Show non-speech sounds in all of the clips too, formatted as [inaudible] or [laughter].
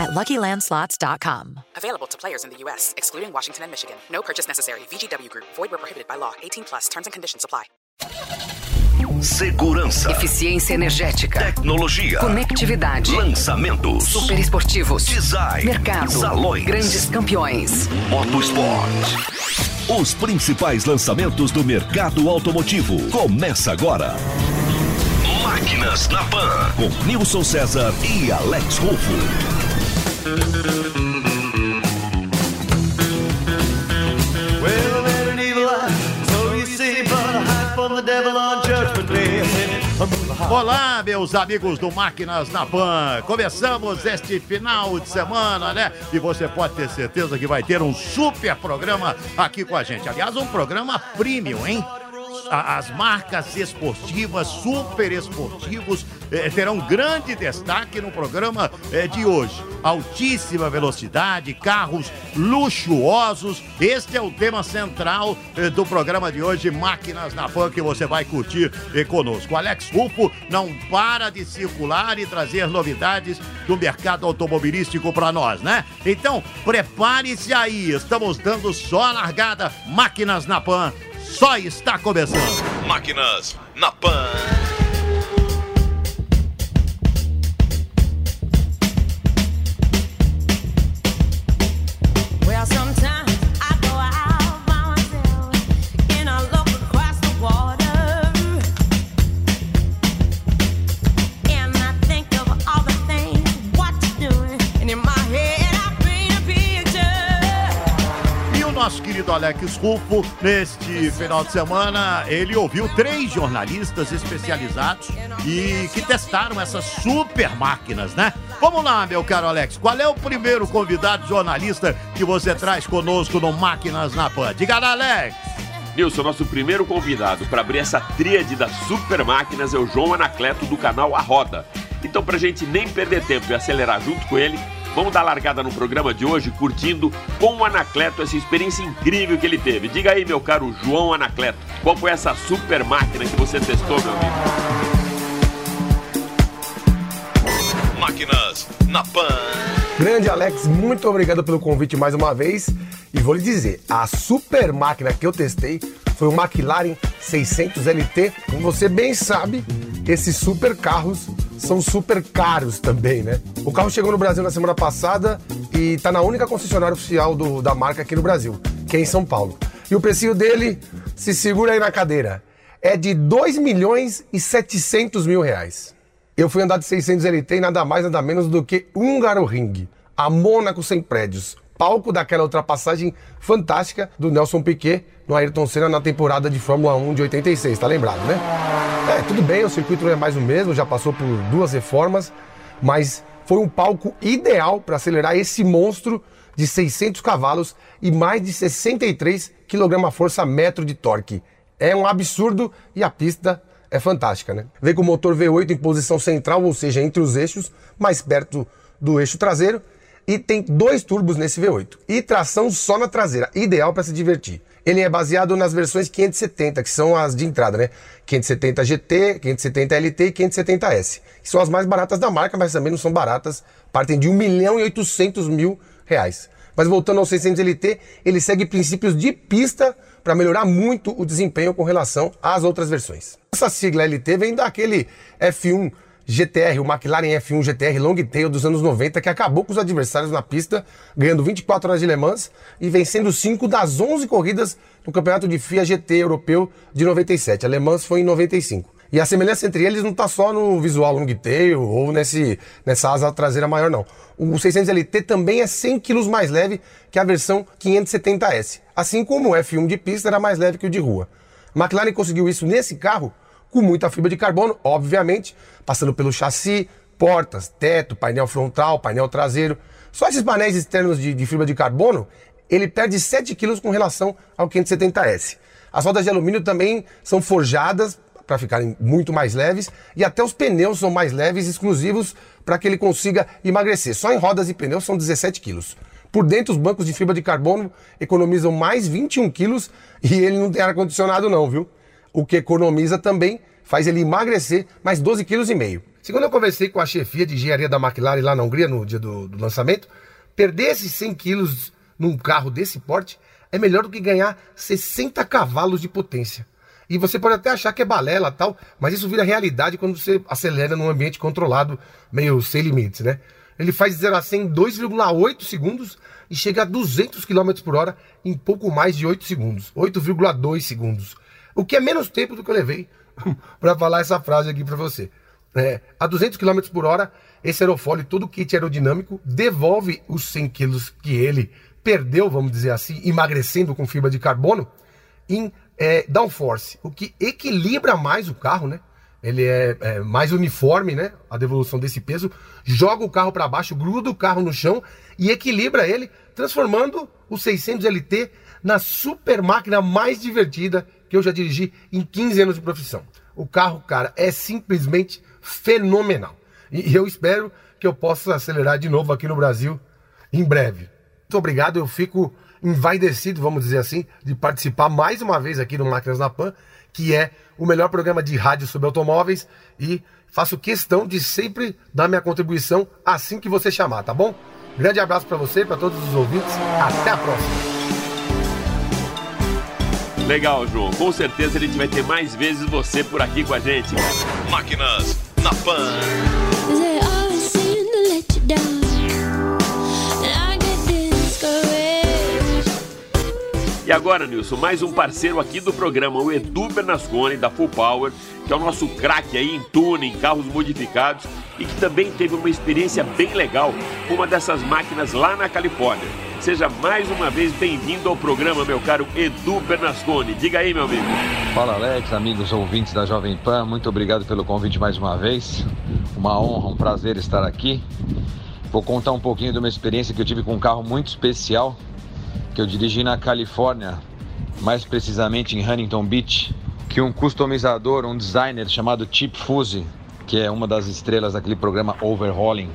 at LuckyLandSlots.com. Available to players in the U.S., excluding Washington and Michigan. No purchase necessary. VGW Group. Void where prohibited by law. 18 plus. Terms and conditions apply. Segurança, Eficiência energética. tecnologia, Conectividade. lançamentos, Super esportivos. design, Mercado. salões, Grandes campeões. motosport. Os principais lançamentos do mercado automotivo. Começa agora. Máquinas na Pan, com Nilson César e Alex Rufo. Olá, meus amigos do Máquinas na Pan. Começamos este final de semana, né? E você pode ter certeza que vai ter um super programa aqui com a gente. Aliás, um programa premium, hein? A- As marcas esportivas, super esportivos, eh, terão grande destaque no programa eh, de hoje. Altíssima velocidade, carros luxuosos. Este é o tema central eh, do programa de hoje, Máquinas na Pan, que você vai curtir eh, conosco. Alex Rufo não para de circular e trazer novidades do mercado automobilístico para nós, né? Então, prepare-se aí, estamos dando só a largada. Máquinas na Pan só está começando. Máquinas na Pan. Rufo, neste final de semana, ele ouviu três jornalistas especializados e que testaram essas super máquinas, né? Vamos lá, meu caro Alex, qual é o primeiro convidado jornalista que você traz conosco no Máquinas na Pan? Diga lá, Alex! Nilson, nosso primeiro convidado para abrir essa tríade das super máquinas é o João Anacleto do canal A Roda. Então, pra gente nem perder tempo e acelerar junto com ele, vamos dar largada no programa de hoje curtindo com o Anacleto essa experiência incrível que ele teve. Diga aí, meu caro João Anacleto, qual foi essa super máquina que você testou, meu amigo? Máquinas na Pan. Grande Alex, muito obrigado pelo convite mais uma vez. E vou lhe dizer, a super máquina que eu testei foi o McLaren 600 LT. Como você bem sabe, esses super carros são super caros também, né? O carro chegou no Brasil na semana passada e tá na única concessionária oficial do- da marca aqui no Brasil, que é em São Paulo. E o precinho dele, se segura aí na cadeira, é de 2 milhões e 700 mil reais. Eu fui andar de 600 LT e nada mais, nada menos do que Húngaro Ring, a Mônaco sem prédios, palco daquela ultrapassagem fantástica do Nelson Piquet no Ayrton Senna na temporada de Fórmula 1 de 86, tá lembrado, né? É, tudo bem, o circuito é mais o mesmo, já passou por duas reformas, mas foi um palco ideal para acelerar esse monstro de 600 cavalos e mais de 63 kgfm metro de torque. É um absurdo e a pista é fantástica, né? Vem com o motor V8 em posição central, ou seja, entre os eixos, mais perto do eixo traseiro, e tem dois turbos nesse V8 e tração só na traseira, ideal para se divertir. Ele é baseado nas versões 570, que são as de entrada, né? 570 GT, 570 LT e 570S. Que são as mais baratas da marca, mas também não são baratas, partem de 1 milhão e 800 mil reais. Mas voltando ao 600 LT, ele segue princípios de pista para melhorar muito o desempenho com relação às outras versões. Essa sigla LT vem daquele F1 GTR, o McLaren F1 GTR Longtail dos anos 90, que acabou com os adversários na pista, ganhando 24 horas de Le Mans e vencendo 5 das 11 corridas no campeonato de FIA GT europeu de 97. A Le Mans foi em 95. E a semelhança entre eles não está só no visual longtail ou nesse, nessa asa traseira maior, não. O 600 LT também é 100 kg mais leve que a versão 570S, assim como o F1 de pista era mais leve que o de rua. McLaren conseguiu isso nesse carro com muita fibra de carbono, obviamente, passando pelo chassi, portas, teto, painel frontal, painel traseiro. Só esses painéis externos de, de fibra de carbono, ele perde 7 kg com relação ao 570S. As rodas de alumínio também são forjadas para ficarem muito mais leves e até os pneus são mais leves, exclusivos para que ele consiga emagrecer. Só em rodas e pneus são 17 quilos. Por dentro, os bancos de fibra de carbono economizam mais 21 quilos e ele não tem ar-condicionado não, viu? O que economiza também faz ele emagrecer mais 12 quilos e meio. Segundo eu conversei com a chefia de engenharia da McLaren lá na Hungria no dia do, do lançamento, perder esses 100 quilos num carro desse porte é melhor do que ganhar 60 cavalos de potência. E você pode até achar que é balela tal, mas isso vira realidade quando você acelera num ambiente controlado, meio sem limites, né? Ele faz de 0 a 100 em 2,8 segundos e chega a 200 km por hora em pouco mais de 8 segundos. 8,2 segundos. O que é menos tempo do que eu levei [laughs] para falar essa frase aqui para você. É, a 200 km por hora, esse aerofólio, todo o kit aerodinâmico, devolve os 100 quilos que ele perdeu, vamos dizer assim, emagrecendo com fibra de carbono, em é, downforce, o que equilibra mais o carro, né? Ele é, é mais uniforme, né? A devolução desse peso, joga o carro para baixo, gruda o carro no chão e equilibra ele, transformando o 600 LT na super máquina mais divertida que eu já dirigi em 15 anos de profissão. O carro, cara, é simplesmente fenomenal. E eu espero que eu possa acelerar de novo aqui no Brasil em breve. Muito obrigado, eu fico envaidecido, vamos dizer assim, de participar mais uma vez aqui no Máquinas na Pan, que é o melhor programa de rádio sobre automóveis e faço questão de sempre dar minha contribuição assim que você chamar, tá bom? Grande abraço para você, para todos os ouvintes. Até a próxima. Legal, João. Com certeza a gente vai ter mais vezes você por aqui com a gente. Máquinas na Pan. E agora, Nilson, mais um parceiro aqui do programa, o Edu Bernasconi, da Full Power, que é o nosso craque aí em tuning, carros modificados e que também teve uma experiência bem legal com uma dessas máquinas lá na Califórnia. Seja mais uma vez bem-vindo ao programa, meu caro Edu Bernasconi. Diga aí, meu amigo. Fala Alex, amigos ouvintes da Jovem Pan, muito obrigado pelo convite mais uma vez. Uma honra, um prazer estar aqui. Vou contar um pouquinho de uma experiência que eu tive com um carro muito especial que eu dirigi na Califórnia, mais precisamente em Huntington Beach, que um customizador, um designer chamado Chip Fuse, que é uma das estrelas daquele programa Overhauling,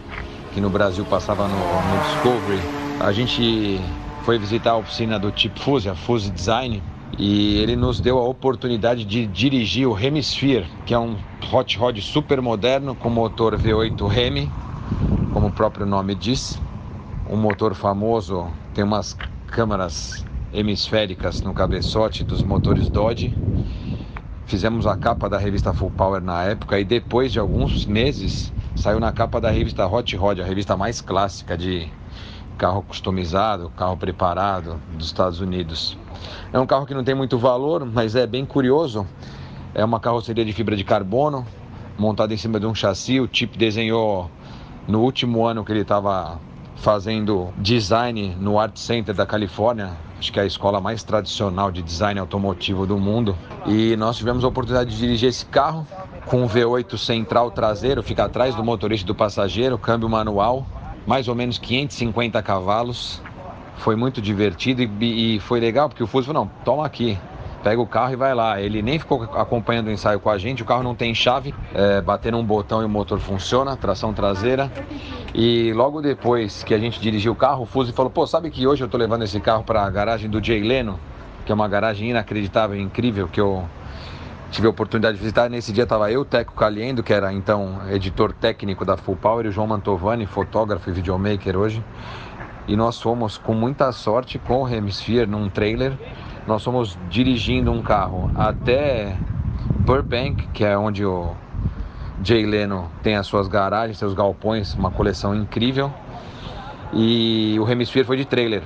que no Brasil passava no, no Discovery. A gente foi visitar a oficina do Chip Fuse, a Fuse Design, e ele nos deu a oportunidade de dirigir o Hemisphere, que é um hot rod super moderno com motor V8 Hemi, como o próprio nome diz. Um motor famoso, tem umas câmaras hemisféricas no cabeçote dos motores Dodge. Fizemos a capa da revista Full Power na época e depois de alguns meses saiu na capa da revista Hot Rod, a revista mais clássica de carro customizado, carro preparado dos Estados Unidos. É um carro que não tem muito valor, mas é bem curioso. É uma carroceria de fibra de carbono, montada em cima de um chassi. O Chip desenhou no último ano que ele estava fazendo design no Art Center da Califórnia, acho que é a escola mais tradicional de design automotivo do mundo. E nós tivemos a oportunidade de dirigir esse carro com um V8 central traseiro, fica atrás do motorista e do passageiro, câmbio manual, mais ou menos 550 cavalos. Foi muito divertido e, e foi legal porque o Fuso falou: não, toma aqui, pega o carro e vai lá. Ele nem ficou acompanhando o ensaio com a gente, o carro não tem chave, é, bater num botão e o motor funciona, tração traseira. E logo depois que a gente dirigiu o carro, o Fuso falou: pô, sabe que hoje eu tô levando esse carro para a garagem do Jay Leno, que é uma garagem inacreditável, incrível, que eu tive a oportunidade de visitar. Nesse dia estava eu, Teco Caliendo, que era então editor técnico da Full Power, e o João Mantovani, fotógrafo e videomaker hoje. E nós fomos com muita sorte com o Hemisphere num trailer. Nós fomos dirigindo um carro até Burbank, que é onde o Jay Leno tem as suas garagens, seus galpões, uma coleção incrível. E o Hemisphere foi de trailer.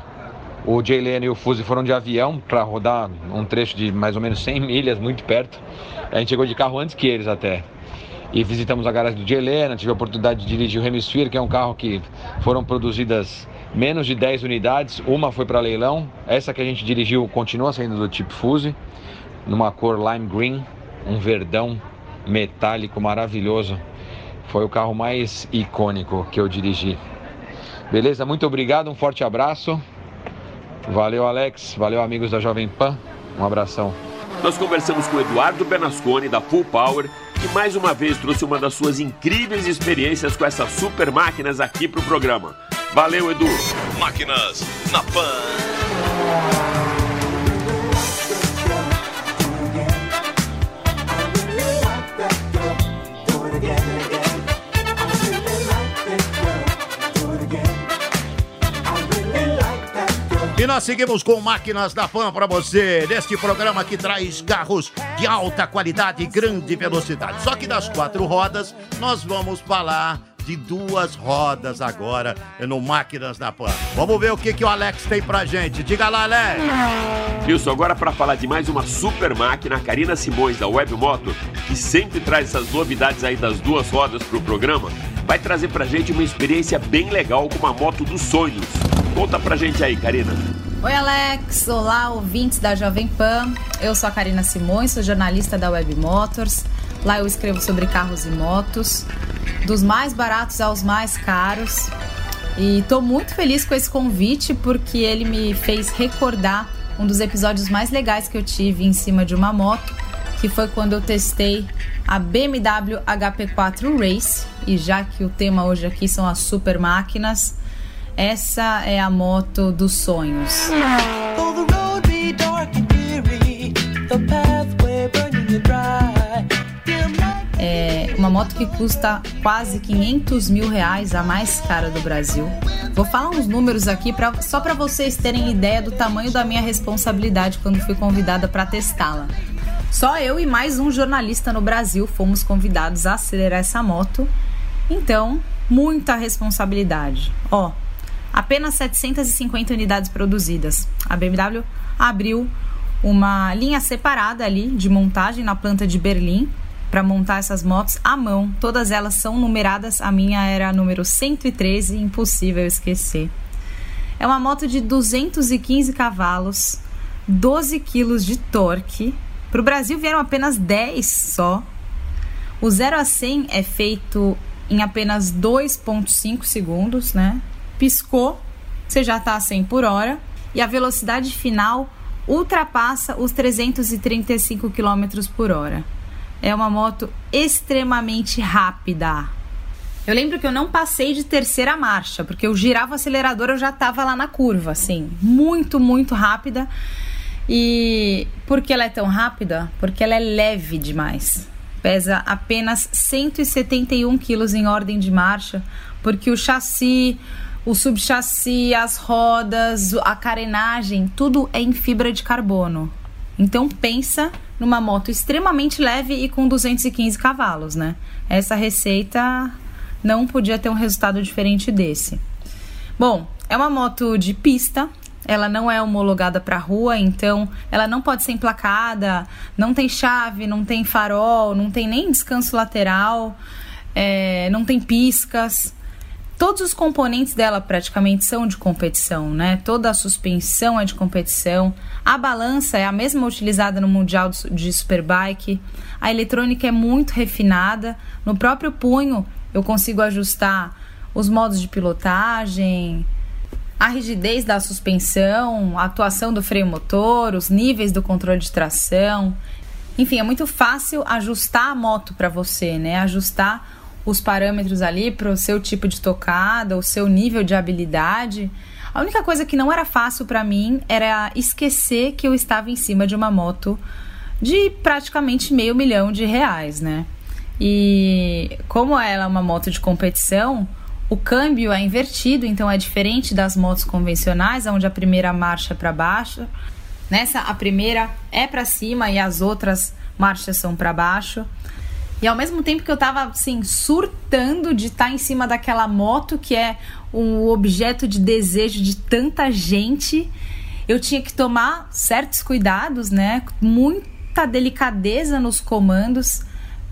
O Jay Leno e o Fuse foram de avião para rodar um trecho de mais ou menos 100 milhas, muito perto. A gente chegou de carro antes que eles até. E visitamos a garagem do Jay Leno, tive a oportunidade de dirigir o Hemisphere, que é um carro que foram produzidas menos de 10 unidades, uma foi para leilão. Essa que a gente dirigiu continua sendo do tipo Fuse, numa cor lime green, um verdão metálico maravilhoso. Foi o carro mais icônico que eu dirigi. Beleza? Muito obrigado, um forte abraço. Valeu, Alex. Valeu, amigos da Jovem Pan. Um abração. Nós conversamos com Eduardo Benasconi, da Full Power, que mais uma vez trouxe uma das suas incríveis experiências com essas super máquinas aqui pro programa. Valeu, Edu! Máquinas na Pan. E nós seguimos com máquinas da Pan para você, neste programa que traz carros de alta qualidade e grande velocidade. Só que das quatro rodas, nós vamos falar de duas rodas agora no Máquinas da Pan. Vamos ver o que, que o Alex tem pra gente. Diga lá, Alex. Isso, agora para falar de mais uma super máquina, a Karina Simões, da Web Motor, que sempre traz essas novidades aí das duas rodas pro programa, vai trazer pra gente uma experiência bem legal com uma moto dos sonhos. Conta pra gente aí, Karina. Oi, Alex. Olá, ouvintes da Jovem Pan. Eu sou a Karina Simões, sou jornalista da Web Motors. Lá eu escrevo sobre carros e motos, dos mais baratos aos mais caros. E tô muito feliz com esse convite porque ele me fez recordar um dos episódios mais legais que eu tive em cima de uma moto, que foi quando eu testei a BMW HP4 Race. E já que o tema hoje aqui são as super máquinas, essa é a moto dos sonhos. Moto que custa quase 500 mil reais, a mais cara do Brasil. Vou falar uns números aqui pra, só para vocês terem ideia do tamanho da minha responsabilidade quando fui convidada para testá-la. Só eu e mais um jornalista no Brasil fomos convidados a acelerar essa moto. Então, muita responsabilidade. Ó, apenas 750 unidades produzidas. A BMW abriu uma linha separada ali de montagem na planta de Berlim para montar essas motos à mão. Todas elas são numeradas. A minha era a número 113, impossível esquecer. É uma moto de 215 cavalos, 12 quilos de torque. Para o Brasil vieram apenas 10 só. O 0 a 100 é feito em apenas 2,5 segundos, né? Piscou, você já está a 100 por hora. E a velocidade final ultrapassa os 335 km por hora. É uma moto extremamente rápida. Eu lembro que eu não passei de terceira marcha, porque eu girava o acelerador, eu já estava lá na curva, assim, muito, muito rápida. E por que ela é tão rápida? Porque ela é leve demais. Pesa apenas 171 quilos em ordem de marcha, porque o chassi, o subchassi, as rodas, a carenagem, tudo é em fibra de carbono. Então pensa numa moto extremamente leve e com 215 cavalos, né? Essa receita não podia ter um resultado diferente desse. Bom, é uma moto de pista, ela não é homologada para rua, então ela não pode ser emplacada, não tem chave, não tem farol, não tem nem descanso lateral, é, não tem piscas. Todos os componentes dela praticamente são de competição, né? Toda a suspensão é de competição. A balança é a mesma utilizada no Mundial de Superbike. A eletrônica é muito refinada. No próprio punho eu consigo ajustar os modos de pilotagem, a rigidez da suspensão, a atuação do freio motor, os níveis do controle de tração. Enfim, é muito fácil ajustar a moto para você, né? Ajustar os parâmetros ali para o seu tipo de tocada, o seu nível de habilidade. A única coisa que não era fácil para mim era esquecer que eu estava em cima de uma moto de praticamente meio milhão de reais, né? E como ela é uma moto de competição, o câmbio é invertido, então é diferente das motos convencionais, onde a primeira marcha é para baixo. Nessa, a primeira é para cima e as outras marchas são para baixo. E ao mesmo tempo que eu tava assim surtando de estar em cima daquela moto que é um objeto de desejo de tanta gente, eu tinha que tomar certos cuidados, né? Muita delicadeza nos comandos,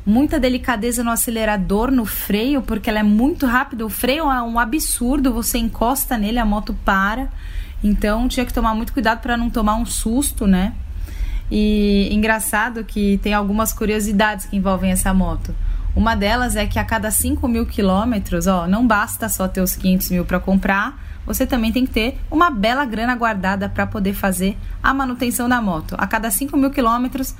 muita delicadeza no acelerador, no freio, porque ela é muito rápida. O freio é um absurdo, você encosta nele, a moto para. Então tinha que tomar muito cuidado para não tomar um susto, né? E engraçado que tem algumas curiosidades que envolvem essa moto. Uma delas é que a cada 5 mil quilômetros, ó, não basta só ter os 500 mil para comprar, você também tem que ter uma bela grana guardada para poder fazer a manutenção da moto. A cada 5 mil quilômetros,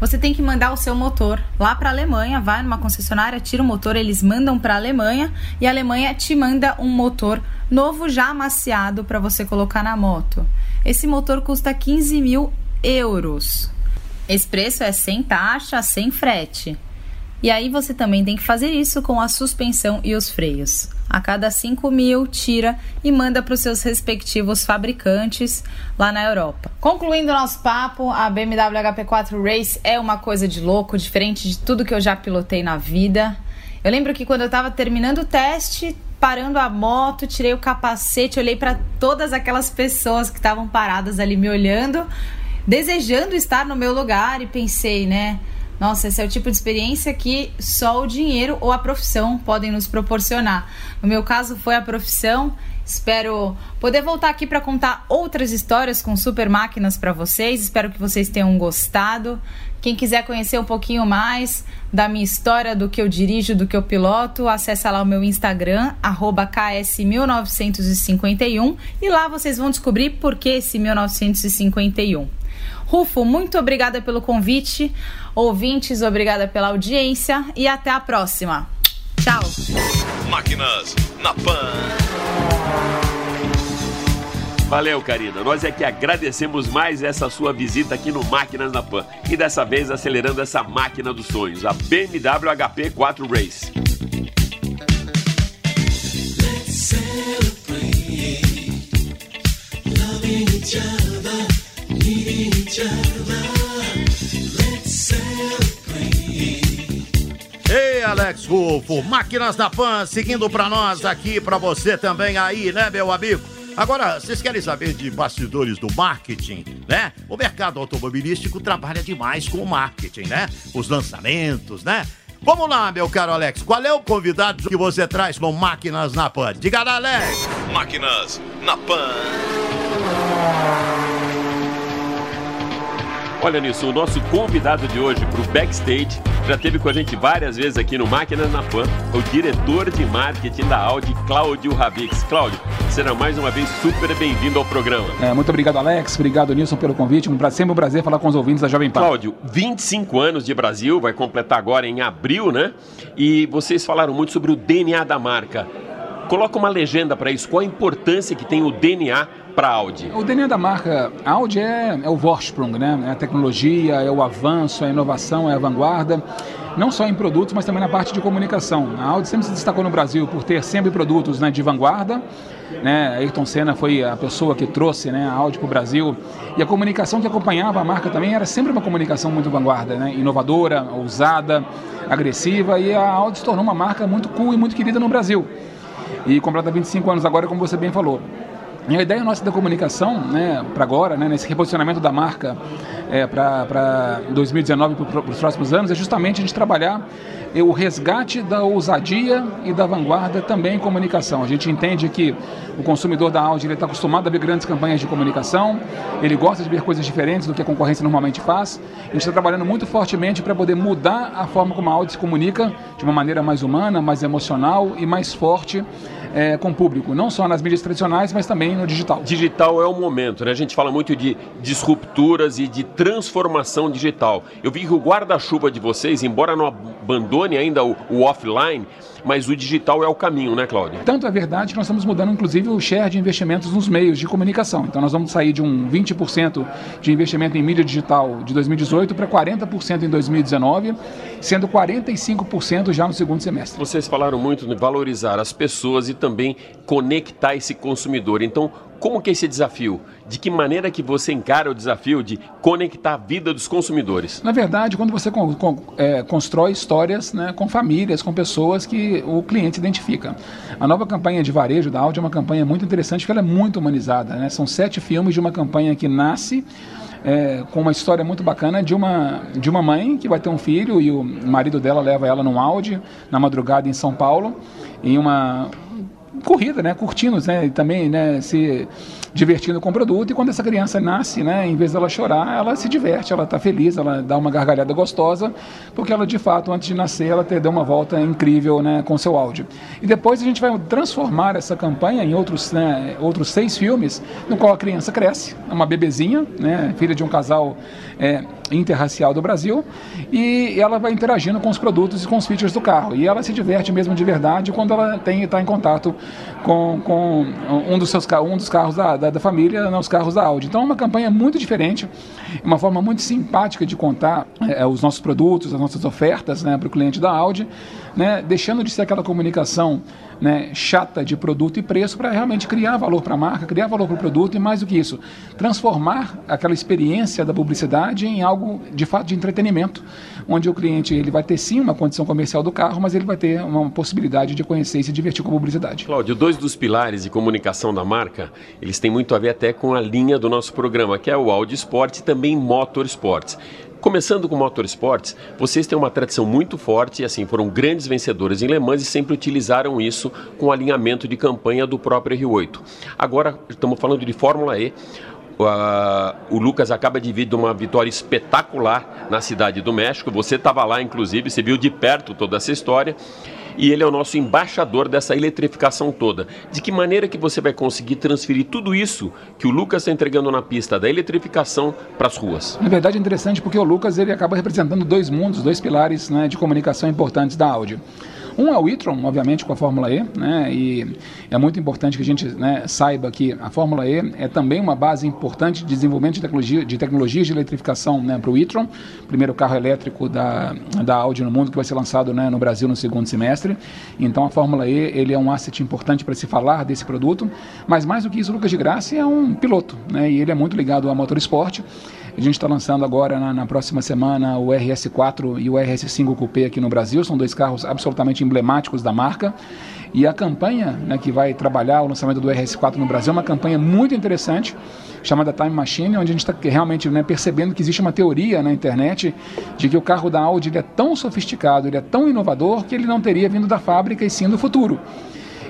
você tem que mandar o seu motor lá para a Alemanha, vai numa concessionária, tira o motor, eles mandam para a Alemanha e a Alemanha te manda um motor novo já amaciado para você colocar na moto. Esse motor custa 15 mil euros. Esse preço é sem taxa, sem frete. E aí você também tem que fazer isso com a suspensão e os freios. A cada 5 mil, tira e manda para os seus respectivos fabricantes lá na Europa. Concluindo nosso papo, a BMW HP4 Race é uma coisa de louco, diferente de tudo que eu já pilotei na vida. Eu lembro que quando eu estava terminando o teste, parando a moto, tirei o capacete, olhei para todas aquelas pessoas que estavam paradas ali me olhando, desejando estar no meu lugar e pensei, né? Nossa, esse é o tipo de experiência que só o dinheiro ou a profissão podem nos proporcionar. No meu caso, foi a profissão. Espero poder voltar aqui para contar outras histórias com super máquinas para vocês. Espero que vocês tenham gostado. Quem quiser conhecer um pouquinho mais da minha história, do que eu dirijo, do que eu piloto, acessa lá o meu Instagram, ks1951, e lá vocês vão descobrir por que esse 1951. Rufo, muito obrigada pelo convite. Ouvintes, obrigada pela audiência e até a próxima. Tchau. Máquinas na Pan. Valeu, Karina. Nós é que agradecemos mais essa sua visita aqui no Máquinas na Pan. E dessa vez acelerando essa máquina dos sonhos, a BMW HP 4 Race. Ei, Alex Rufo, Máquinas da Pan, seguindo pra nós aqui, pra você também aí, né, meu amigo? Agora, vocês querem saber de bastidores do marketing, né? O mercado automobilístico trabalha demais com o marketing, né? Os lançamentos, né? Vamos lá, meu caro Alex, qual é o convidado que você traz no Máquinas na Pan? Diga lá, Alex! Máquinas na Pan. Olha nisso, o nosso convidado de hoje para o backstage já teve com a gente várias vezes aqui no Máquinas na Pan, o diretor de marketing da Audi, Cláudio Rabix. Cláudio, será mais uma vez super bem-vindo ao programa. É, muito obrigado, Alex. Obrigado, Nilson, pelo convite. Um pra- sempre um prazer falar com os ouvintes da Jovem Pan. Cláudio, 25 anos de Brasil, vai completar agora em abril, né? E vocês falaram muito sobre o DNA da marca. Coloca uma legenda para isso. Qual a importância que tem o DNA para a Audi? O DNA da marca Audi é, é o Vorsprung, né? É a tecnologia, é o avanço, é a inovação, é a vanguarda. Não só em produtos, mas também na parte de comunicação. A Audi sempre se destacou no Brasil por ter sempre produtos né, de vanguarda. Né? Ayrton Senna foi a pessoa que trouxe né, a Audi para o Brasil. E a comunicação que acompanhava a marca também era sempre uma comunicação muito vanguarda, né? inovadora, ousada, agressiva. E a Audi se tornou uma marca muito cool e muito querida no Brasil. E completa 25 anos agora, como você bem falou. E a ideia nossa da comunicação, né, para agora, né, nesse reposicionamento da marca é, para 2019 e para os próximos anos, é justamente a gente trabalhar é, o resgate da ousadia e da vanguarda também em comunicação. A gente entende que o consumidor da Audi está acostumado a ver grandes campanhas de comunicação, ele gosta de ver coisas diferentes do que a concorrência normalmente faz. A gente está trabalhando muito fortemente para poder mudar a forma como a Audi se comunica de uma maneira mais humana, mais emocional e mais forte é, com o público, não só nas mídias tradicionais, mas também no digital. Digital é o momento, né? A gente fala muito de disrupturas e de transformação digital. Eu vi que o guarda-chuva de vocês, embora não abandone ainda o, o offline, mas o digital é o caminho, né, Cláudio? Tanto é verdade que nós estamos mudando, inclusive, o share de investimentos nos meios de comunicação. Então, nós vamos sair de um 20% de investimento em mídia digital de 2018 para 40% em 2019, sendo 45% já no segundo semestre. Vocês falaram muito de valorizar as pessoas e também conectar esse consumidor. Então, como que é esse desafio? De que maneira que você encara o desafio de conectar a vida dos consumidores? Na verdade, quando você con- con- é, constrói histórias né, com famílias, com pessoas que o cliente identifica. A nova campanha de varejo da Audi é uma campanha muito interessante, porque ela é muito humanizada. né? São sete filmes de uma campanha que nasce é, com uma história muito bacana de uma, de uma mãe que vai ter um filho e o marido dela leva ela num Audi na madrugada em São Paulo, em uma corrida, né? Curtindo, né? E também, né? Se divertindo com o produto. E quando essa criança nasce, né? Em vez dela chorar, ela se diverte, ela está feliz, ela dá uma gargalhada gostosa, porque ela de fato, antes de nascer, ela deu uma volta incrível, né? Com seu áudio. E depois a gente vai transformar essa campanha em outros, né, outros seis filmes, no qual a criança cresce, é uma bebezinha, né? Filha de um casal é, interracial do Brasil, e ela vai interagindo com os produtos e com os features do carro. E ela se diverte mesmo de verdade quando ela tem está em contato com, com um dos seus um dos carros da, da, da família, né, os carros da Audi. Então é uma campanha muito diferente, uma forma muito simpática de contar é, os nossos produtos, as nossas ofertas né, para o cliente da Audi, né, deixando de ser aquela comunicação né, chata de produto e preço para realmente criar valor para a marca, criar valor para o produto e mais do que isso, transformar aquela experiência da publicidade em algo de fato de entretenimento, onde o cliente ele vai ter sim uma condição comercial do carro, mas ele vai ter uma possibilidade de conhecer e se divertir com a publicidade. Cláudio, dois dos pilares de comunicação da marca, eles têm muito a ver até com a linha do nosso programa, que é o Audi Sport e também Motorsports. Começando com Motorsports, vocês têm uma tradição muito forte e assim foram grandes vencedores em Le Mans e sempre utilizaram isso com alinhamento de campanha do próprio R8. Agora estamos falando de Fórmula E. Ah, o Lucas acaba de vir de uma vitória espetacular na cidade do México. Você estava lá, inclusive, você viu de perto toda essa história. E ele é o nosso embaixador dessa eletrificação toda. De que maneira que você vai conseguir transferir tudo isso que o Lucas está entregando na pista da eletrificação para as ruas? Na verdade é interessante porque o Lucas ele acaba representando dois mundos, dois pilares né, de comunicação importantes da Audi. Um é o e-tron, obviamente, com a Fórmula E, né? E é muito importante que a gente né, saiba que a Fórmula E é também uma base importante de desenvolvimento de, tecnologia, de tecnologias de eletrificação né, para o e-tron, primeiro carro elétrico da, da Audi no mundo que vai ser lançado né, no Brasil no segundo semestre. Então a Fórmula E ele é um asset importante para se falar desse produto, mas mais do que isso, Lucas de Graça é um piloto, né? E ele é muito ligado ao motorsport. A gente está lançando agora na, na, próxima semana o RS4 e o RS5 Coupé aqui no Brasil. São dois carros absolutamente emblemáticos da marca. E a campanha né, que vai trabalhar o lançamento do RS4 no Brasil é uma campanha muito interessante, chamada Time Machine, onde a gente está realmente né, percebendo que existe uma teoria na internet de que o carro da Audi é tão sofisticado, ele é tão inovador, que ele não teria vindo da fábrica e sim do futuro.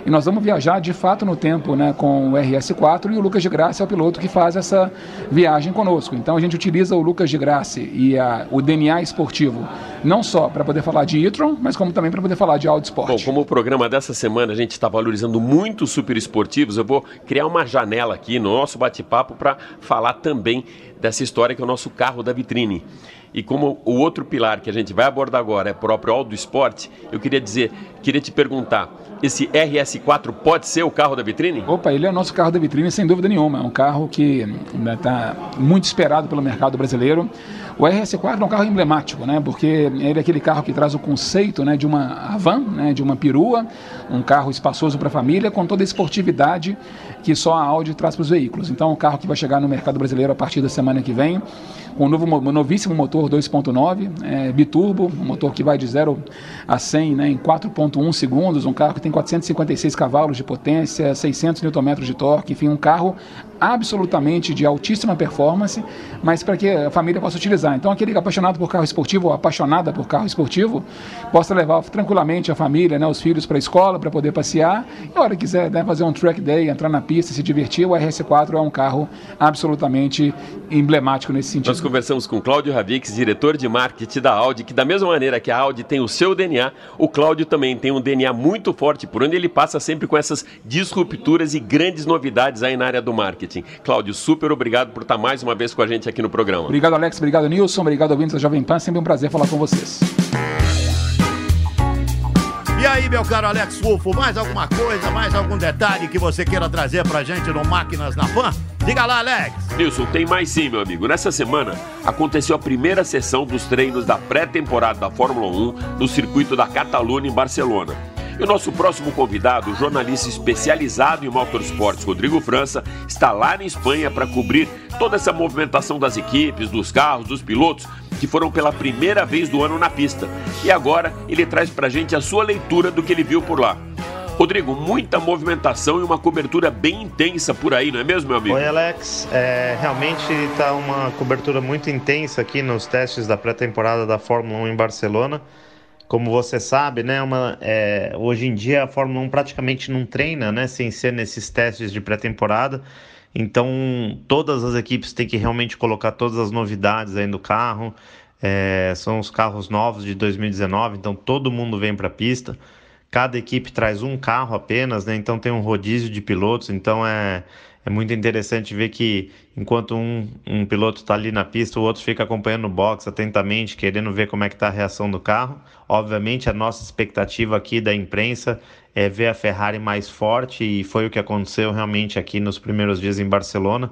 E nós vamos viajar de fato no tempo né, com o RS4 e o Lucas de Graça é o piloto que faz essa viagem conosco. Então a gente utiliza o Lucas de Graça e a, o DNA esportivo não só para poder falar de e-tron, mas como também para poder falar de Audi Sport. Bom, como o programa dessa semana a gente está valorizando muito super esportivos, eu vou criar uma janela aqui no nosso bate-papo para falar também dessa história que é o nosso carro da vitrine. E como o outro pilar que a gente vai abordar agora é próprio Auto Sport, eu queria dizer, queria te perguntar, esse RS4 pode ser o carro da vitrine? Opa, ele é o nosso carro da vitrine sem dúvida nenhuma. É um carro que está muito esperado pelo mercado brasileiro. O RS4 é um carro emblemático, né? Porque ele é aquele carro que traz o conceito, né, de uma van, né, de uma perua, um carro espaçoso para a família, com toda a esportividade que só a Audi traz para os veículos. Então, é um carro que vai chegar no mercado brasileiro a partir da semana que vem, com um novo, novíssimo motor 2.9, é, biturbo, um motor que vai de 0 a 100 né, em 4.1 segundos, um carro que tem 456 cavalos de potência, 600 Nm de torque, enfim, um carro absolutamente de altíssima performance, mas para que a família possa utilizar. Então, aquele apaixonado por carro esportivo ou apaixonada por carro esportivo possa levar tranquilamente a família, né, os filhos para a escola para poder passear e, a hora que quiser né, fazer um track day, entrar na pista, se divertir, o RS4 é um carro absolutamente emblemático nesse sentido. Nós conversamos com Cláudio Ravix, diretor de marketing da Audi, que da mesma maneira que a Audi tem o seu DNA, o Cláudio também tem um DNA muito forte, por onde ele passa sempre com essas disrupturas e grandes novidades aí na área do marketing. Cláudio, super obrigado por estar mais uma vez com a gente aqui no programa. Obrigado, Alex. Obrigado, Nilson. Obrigado, ouvintes da Jovem Pan. Sempre um prazer falar com vocês. Aí, meu caro Alex Rufo, mais alguma coisa, mais algum detalhe que você queira trazer pra gente no Máquinas na Pan? Diga lá, Alex. Nilson, tem mais sim, meu amigo. Nessa semana aconteceu a primeira sessão dos treinos da pré-temporada da Fórmula 1 no circuito da Catalunha em Barcelona. E o nosso próximo convidado, o jornalista especializado em motorsports, Rodrigo França, está lá na Espanha para cobrir toda essa movimentação das equipes, dos carros, dos pilotos que foram pela primeira vez do ano na pista. E agora ele traz para gente a sua leitura do que ele viu por lá. Rodrigo, muita movimentação e uma cobertura bem intensa por aí, não é mesmo, meu amigo? Oi, Alex. É, realmente está uma cobertura muito intensa aqui nos testes da pré-temporada da Fórmula 1 em Barcelona. Como você sabe, né, uma, é, hoje em dia a Fórmula 1 praticamente não treina, né, sem ser nesses testes de pré-temporada. Então, todas as equipes têm que realmente colocar todas as novidades aí no carro. É, são os carros novos de 2019, então todo mundo vem para a pista. Cada equipe traz um carro apenas, né? Então tem um rodízio de pilotos. Então é, é muito interessante ver que enquanto um, um piloto está ali na pista, o outro fica acompanhando o box atentamente, querendo ver como é que está a reação do carro. Obviamente, a nossa expectativa aqui da imprensa é ver a Ferrari mais forte e foi o que aconteceu realmente aqui nos primeiros dias em Barcelona.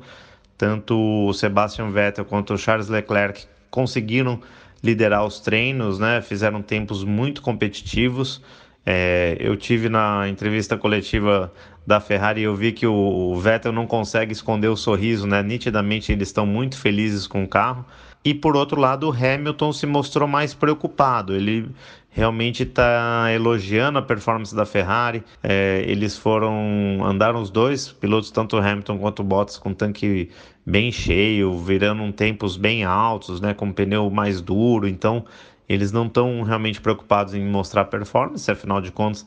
Tanto o Sebastian Vettel quanto o Charles Leclerc conseguiram liderar os treinos, né? Fizeram tempos muito competitivos. É, eu tive na entrevista coletiva da Ferrari eu vi que o, Vettel não consegue esconder o sorriso, né? Nitidamente eles estão muito felizes com o carro. E por outro lado, o Hamilton se mostrou mais preocupado. Ele realmente está elogiando a performance da Ferrari. É, eles foram andaram os dois pilotos, tanto o Hamilton quanto o Bottas, com tanque bem cheio, virando um tempos bem altos, né, com pneu mais duro. Então eles não estão realmente preocupados em mostrar performance. Afinal de contas,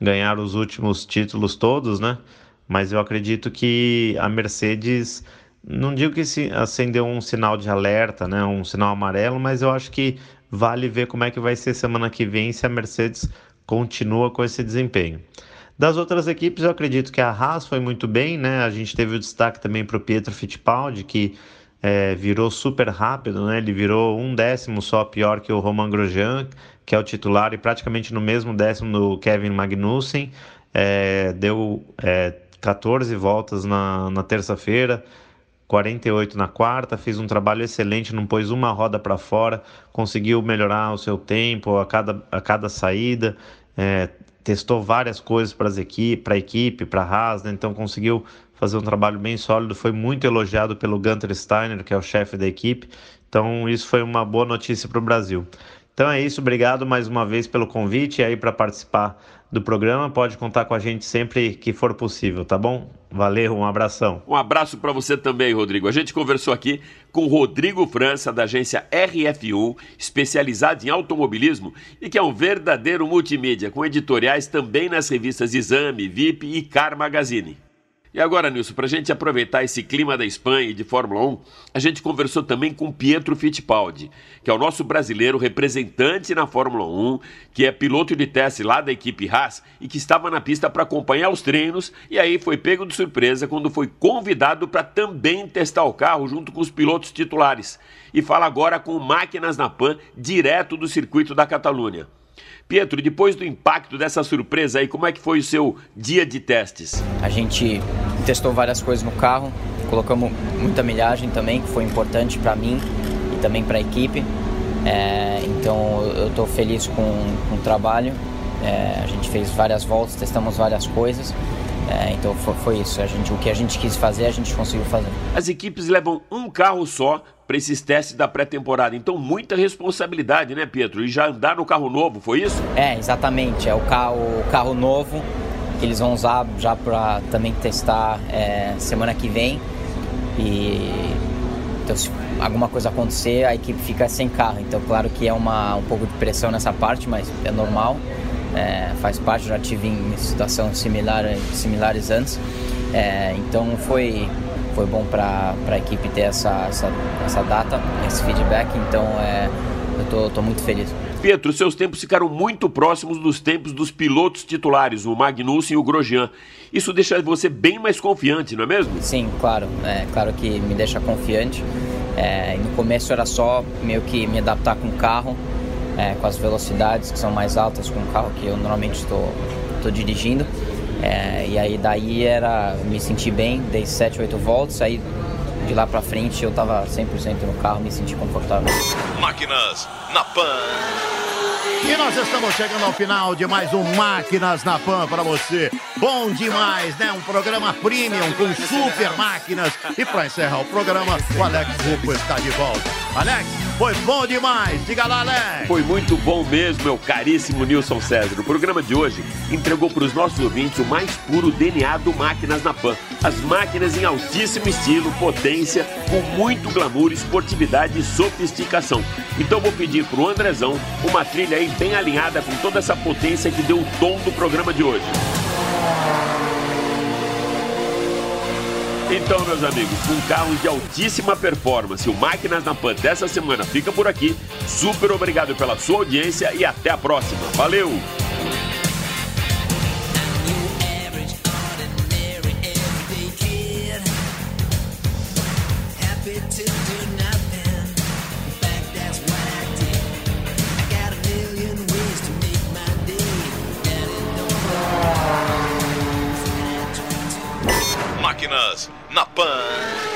ganharam os últimos títulos todos, né? Mas eu acredito que a Mercedes não digo que se acendeu um sinal de alerta, né, um sinal amarelo, mas eu acho que vale ver como é que vai ser semana que vem se a Mercedes continua com esse desempenho. Das outras equipes, eu acredito que a Haas foi muito bem, né? A gente teve o destaque também para o Pietro Fittipaldi, que é, virou super rápido, né? Ele virou um décimo só pior que o Roman Grosjean, que é o titular, e praticamente no mesmo décimo do Kevin Magnussen. É, deu é, 14 voltas na, na terça-feira, 48 na quarta, fez um trabalho excelente, não pôs uma roda para fora, conseguiu melhorar o seu tempo a cada, a cada saída, é, testou várias coisas para a equipe, para a Haas, né? então conseguiu fazer um trabalho bem sólido, foi muito elogiado pelo Gunter Steiner, que é o chefe da equipe, então isso foi uma boa notícia para o Brasil. Então é isso, obrigado mais uma vez pelo convite aí para participar do programa. Pode contar com a gente sempre que for possível, tá bom? Valeu, um abração. Um abraço para você também, Rodrigo. A gente conversou aqui com Rodrigo França, da agência RF1, especializado em automobilismo e que é um verdadeiro multimídia, com editoriais também nas revistas Exame, VIP e Car Magazine. E agora, Nilson, para a gente aproveitar esse clima da Espanha e de Fórmula 1, a gente conversou também com Pietro Fittipaldi, que é o nosso brasileiro representante na Fórmula 1, que é piloto de teste lá da equipe Haas e que estava na pista para acompanhar os treinos e aí foi pego de surpresa quando foi convidado para também testar o carro junto com os pilotos titulares. E fala agora com máquinas na PAN direto do circuito da Catalunha. Pietro, depois do impacto dessa surpresa aí, como é que foi o seu dia de testes? A gente testou várias coisas no carro, colocamos muita milhagem também, que foi importante para mim e também para a equipe. É, então eu estou feliz com, com o trabalho. É, a gente fez várias voltas, testamos várias coisas. É, então foi, foi, isso. A gente, o que a gente quis fazer, a gente conseguiu fazer. As equipes levam um carro só para esses testes da pré-temporada. Então, muita responsabilidade, né, Pedro? E já andar no carro novo, foi isso? É, exatamente. É o carro, o carro novo que eles vão usar já para também testar é, semana que vem. E então, se alguma coisa acontecer, a equipe fica sem carro. Então, claro que é uma, um pouco de pressão nessa parte, mas é normal. É, faz parte, já tive em situações similar, similares antes. É, então foi, foi bom para a equipe ter essa, essa, essa, data, esse feedback. Então é, eu tô, tô muito feliz. Pietro, seus tempos ficaram muito próximos dos tempos dos pilotos titulares, o Magnussen e o Grosjean. Isso deixa você bem mais confiante, não é mesmo? Sim, claro. É claro que me deixa confiante. É, no começo era só meio que me adaptar com o carro, é, com as velocidades que são mais altas com o carro que eu normalmente estou, estou dirigindo. É, e aí daí era me sentir bem, dei 7, 8 voltas, aí de lá pra frente eu tava 100% no carro, me senti confortável. Máquinas na Pan. E nós estamos chegando ao final de mais um Máquinas na Pan para você. Bom demais, né? Um programa premium com super máquinas. E para encerrar o programa, o Alex Rupo está de volta. Alex, foi bom demais. Diga lá, Alex. Foi muito bom mesmo, meu caríssimo Nilson César. O programa de hoje entregou para os nossos ouvintes o mais puro DNA do Máquinas na Pan. As máquinas em altíssimo estilo, potência, com muito glamour, esportividade e sofisticação. Então vou pedir pro Andrezão uma trilha aí bem alinhada com toda essa potência que deu o tom do programa de hoje. Então, meus amigos, com carros de altíssima performance, o Máquinas na Pan dessa semana fica por aqui. Super obrigado pela sua audiência e até a próxima. Valeu! Máquinas na Pan.